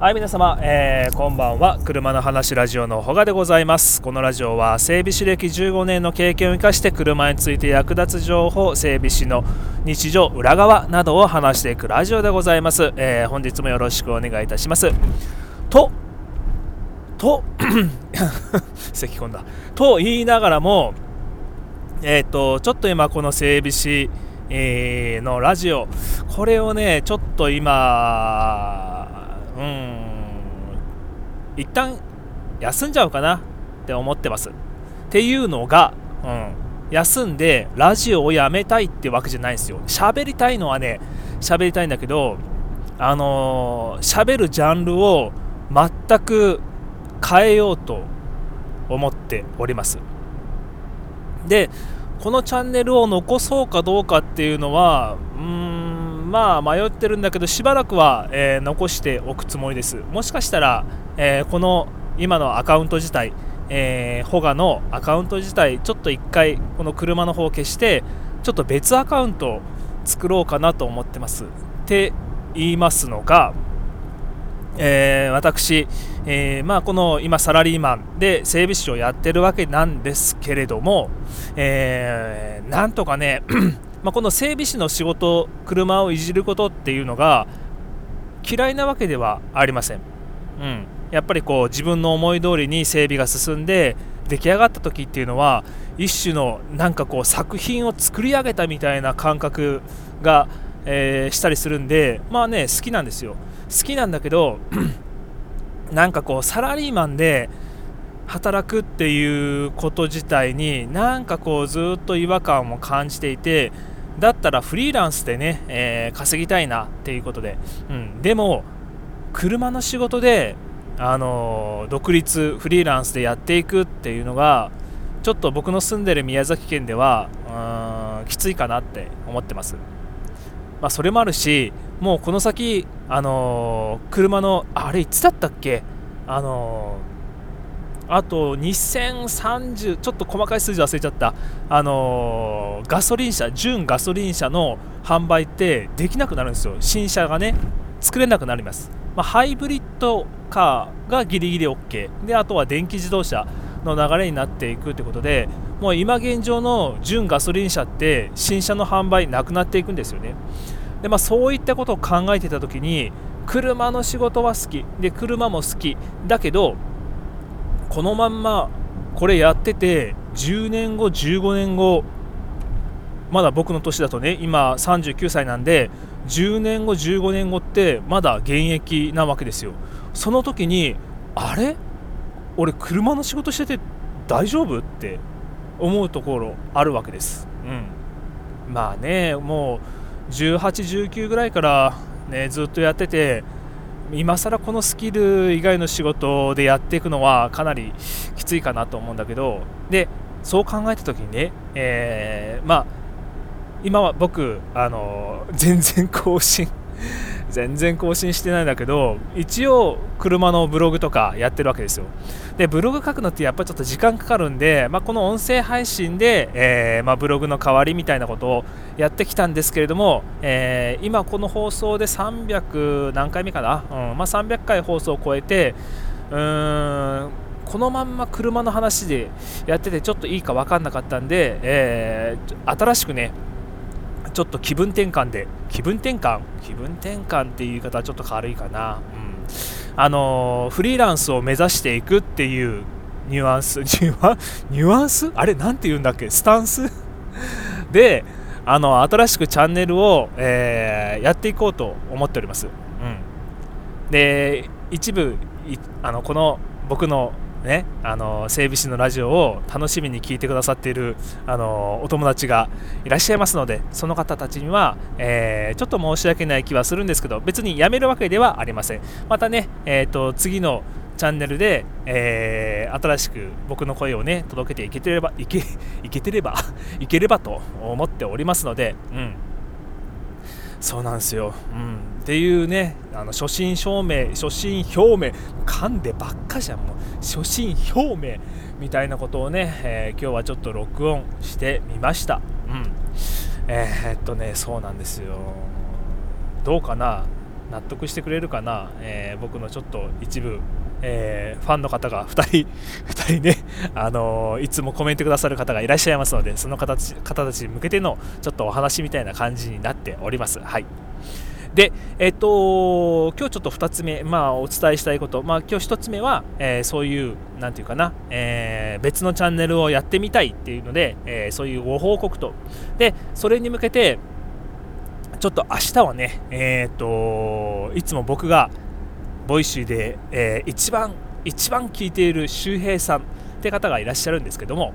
はい皆様、えー、こんばんは。車の話ラジオのほがでございます。このラジオは整備士歴15年の経験を生かして車について役立つ情報整備士の日常裏側などを話していくラジオでございます、えー、本日もよろしくお願いいたします。とと 咳込んだ。と言いながらもえっ、ー、とちょっと今この整備士、えー、のラジオ。これをねちょっと今うん。一旦休んじゃうかなって思ってます。っていうのが、うん、休んでラジオをやめたいってわけじゃないんですよ。喋りたいのはね喋りたいんだけどあのー、喋るジャンルを全く変えようと思っております。でこのチャンネルを残そうかどうかっていうのはまあ迷ってるんだけどしばらくは、えー、残しておくつもりです。もしかしたら、えー、この今のアカウント自体、えー、ホガのアカウント自体ちょっと1回この車の方を消してちょっと別アカウントを作ろうかなと思ってます。って言いますのがえー、私、えー、まあ、この今サラリーマンで整備士をやってるわけなんですけれども、えー、なんとかねまあ、この整備士の仕事車をいじることっていうのが嫌いなわけではありません、うん、やっぱりこう自分の思い通りに整備が進んで出来上がった時っていうのは一種のなんかこう作品を作り上げたみたいな感覚が、えー、したりするんでまあね好きなんですよ。好きなんだけど なんかこうサラリーマンで働くっていうこと自体になんかこうずっと違和感を感じていてだったらフリーランスでね、えー、稼ぎたいなっていうことで、うん、でも車の仕事で、あのー、独立フリーランスでやっていくっていうのがちょっと僕の住んでる宮崎県ではきついかなって思ってます、まあ、それもあるしもうこの先、あのー、車のあれいつだったっけ？あのーあと2030ちょっと細かい数字忘れちゃった。あのー、ガソリン車純ガソリン車の販売ってできなくなるんですよ。新車がね作れなくなります、まあ、ハイブリッドカーがギリギリ OK であとは電気自動車の流れになっていくということでもう今現状の純ガソリン車って新車の販売なくなっていくんですよね。で、まあ、そういったことを考えていた時に車の仕事は好き。で車も好き。だけどこのまんまこれやってて10年後15年後まだ僕の年だとね今39歳なんで10年後15年後ってまだ現役なわけですよ。その時にあれ？俺車の仕事してて大丈夫？って思うところあるわけです。うん。まあねもう1819ぐらいからねずっとやってて今更このスキル以外の仕事でやっていくのはかなりきついかなと思うんだけどでそう考えた時にね、えー、まあ今は僕あの全然更新全然更新してないんだけど一応車のブログとかやってるわけですよ。でブログ書くのってやっぱりちょっと時間かかるんで、まあ、この音声配信で、えー、まあ、ブログの代わりみたいなことをやってきたんですけれども、えー、今この放送で300何回目かな、うんまあ、300回放送を超えてうーんこのまんま車の話でやっててちょっといいか分かんなかったんで、えー、新しくねちょっと気分転換で気分転換？気分転換っていう言い方はちょっと軽いかな、うん、あの、フリーランスを目指していくっていうニュアンス ニュアンス？あれ何て言うんだっけ？スタンス？であの新しくチャンネルを、えー、やっていこうと思っております、うん、で一部あのこの僕のね、あの整備士のラジオを楽しみに聞いてくださっているあのお友達がいらっしゃいますのでその方たちには、えー、ちょっと申し訳ない気はするんですけど別にやめるわけではありません。またね、えーと、次のチャンネルで、えー、新しく僕の声をね届けていけてればいけいけてれば いければと思っておりますので、うん、そうなんですよ、うん、っていうねあの初心証明初心表明噛んでばっかじゃんもう。初心表明みたいなことをね、えー、今日はちょっと録音してみました。うん。えー、っとねそうなんですよ。どうかな？納得してくれるかな、えー、僕のちょっと一部、えー、ファンの方が2人 ,2 人ね、あのー、いつもコメントくださる方がいらっしゃいますのでその方方たちに向けてのちょっとお話みたいな感じになっております。はい。で、えっと、今日ちょっと2つ目、まあ、お伝えしたいこと、まあ、今日1つ目は、えー、そういう、なんていうかな、えー、別のチャンネルをやってみたいっていうので、えー、そういうご報告と、で、それに向けて、ちょっと明日はね、えっと、いつも僕が、ボイシーで、え一番、一番聞いている周平さんって方がいらっしゃるんですけども、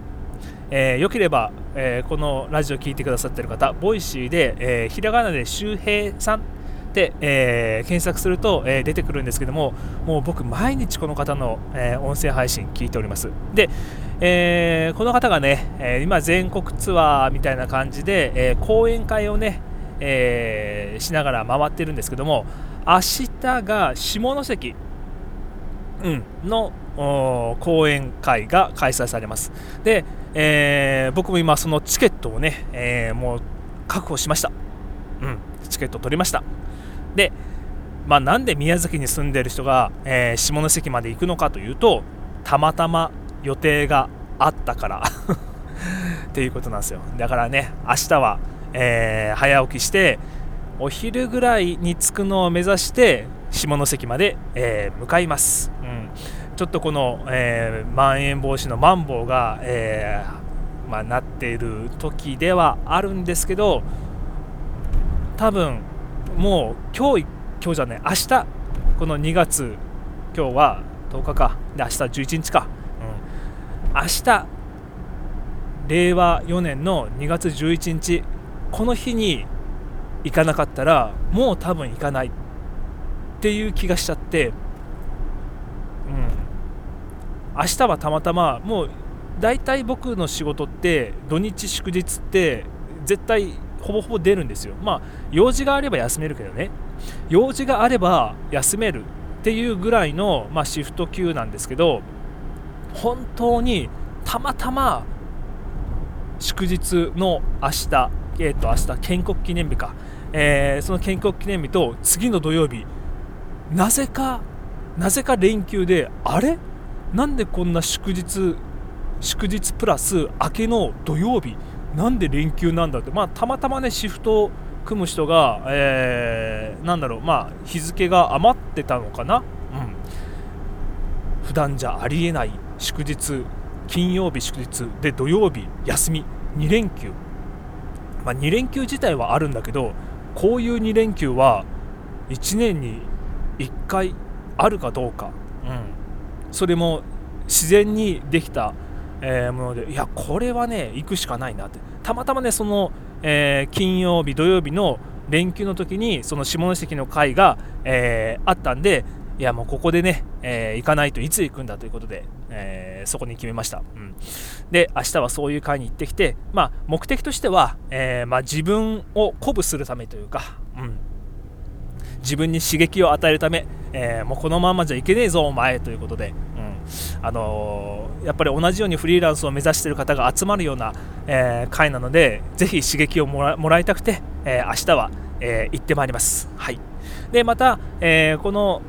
えー、よければ、えー、このラジオ聴いてくださっている方、ボイシーで、えー、ひらがなで周平さん、えー、検索すると、えー、出てくるんですけどももう僕毎日この方の、えー、音声配信聞いております。で、えこの方がね、え今全国ツアーみたいな感じで、え講演会をね、えしながら回ってるんですけども明日が下関、うん、の講演会が開催されます。で、え僕も今そのチケットをね、えもう確保しました。うん。チケット取りました。で、まあ、なんで宮崎に住んでる人が、えー、下関まで行くのかというとたまたま予定があったから。っていうことなんですよ。だからね明日は、えー、早起きしてお昼ぐらいに着くのを目指して下関まで、えー、向かいます、うん、ちょっとこの、えー、まん延防止のマンボウが、えーまあ、なっている時ではあるんですけど多分もう今日今日じゃない明日この2月今日は10日か。で明日11日か、うん、明日令和4年の2月11日この日に行かなかったらもう多分行かないっていう気がしちゃって、うん、明日はたまたまもう大体僕の仕事って土日祝日って絶対ほぼほぼ出るんですよ。まあ用事があれば休めるけどね。用事があれば休めるっていうぐらいの、まあ、シフト級なんですけど本当にたまたま祝日の明日、えー、と明日建国記念日か、えー、その建国記念日と次の土曜日。なぜかなぜか連休であれ？なんでこんな祝日祝日プラス明けの土曜日なんで連休なんだって、まあ、たまたまねシフトを組む人が、えー、なんだろう、まあ、日付が余ってたのかな、うん、普段じゃありえない祝日金曜日祝日で土曜日休み2連休、まあ、2連休自体はあるんだけどこういう2連休は1年に1回あるかどうか、うん、それも自然にできたえー、ものでいやこれはね行くしかないなって。たまたまねその、えー、金曜日土曜日の連休の時にその下関の会が、えー、あったんでいやもうここでね、え行かないといつ行くんだということで、えそこに決めました、うん、で明日はそういう会に行ってきて、まあ、目的としては、えまあ、自分を鼓舞するためというか、うん、自分に刺激を与えるため、えもうこのままじゃいけねえぞお前ということで、うん。あの、やっぱり同じようにフリーランスを目指している方が集まるような、え、会なのでぜひ刺激をもらいたくて、えー、明日は、え行ってまいります。はい、でまた、えこの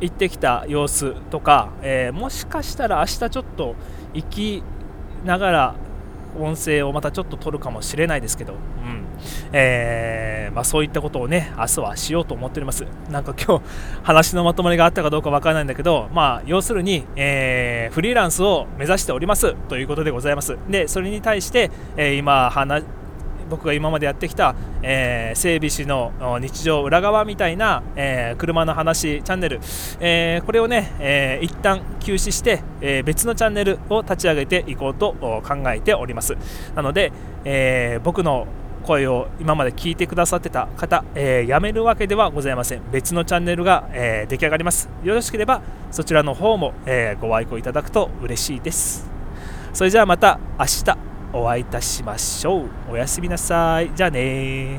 行ってきた様子とか、えもしかしたら明日ちょっと行きながら音声をまたちょっと取るかもしれないですけど、うんえーまあ、そういったことをね明日はしようと思っております。なんか今日話のまとまりがあったかどうか分からないんだけど、まあ、要するに、えー、フリーランスを目指しておりますということでございます。でそれに対して、えー、今話僕が今までやってきた、えー、整備士の日常裏側みたいな、えー、車の話チャンネル、えー、これをね、えー、一旦休止して、え別のチャンネルを立ち上げていこうと考えております。なので、え僕の声を今まで聞いてくださってた方、えー、辞めるわけではございません。別のチャンネルが、えー、出来上がります。よろしければそちらの方も、えー、ご愛顧いただくと嬉しいです。それじゃあまた明日。お会いいたしましょう。おやすみなさい。じゃあね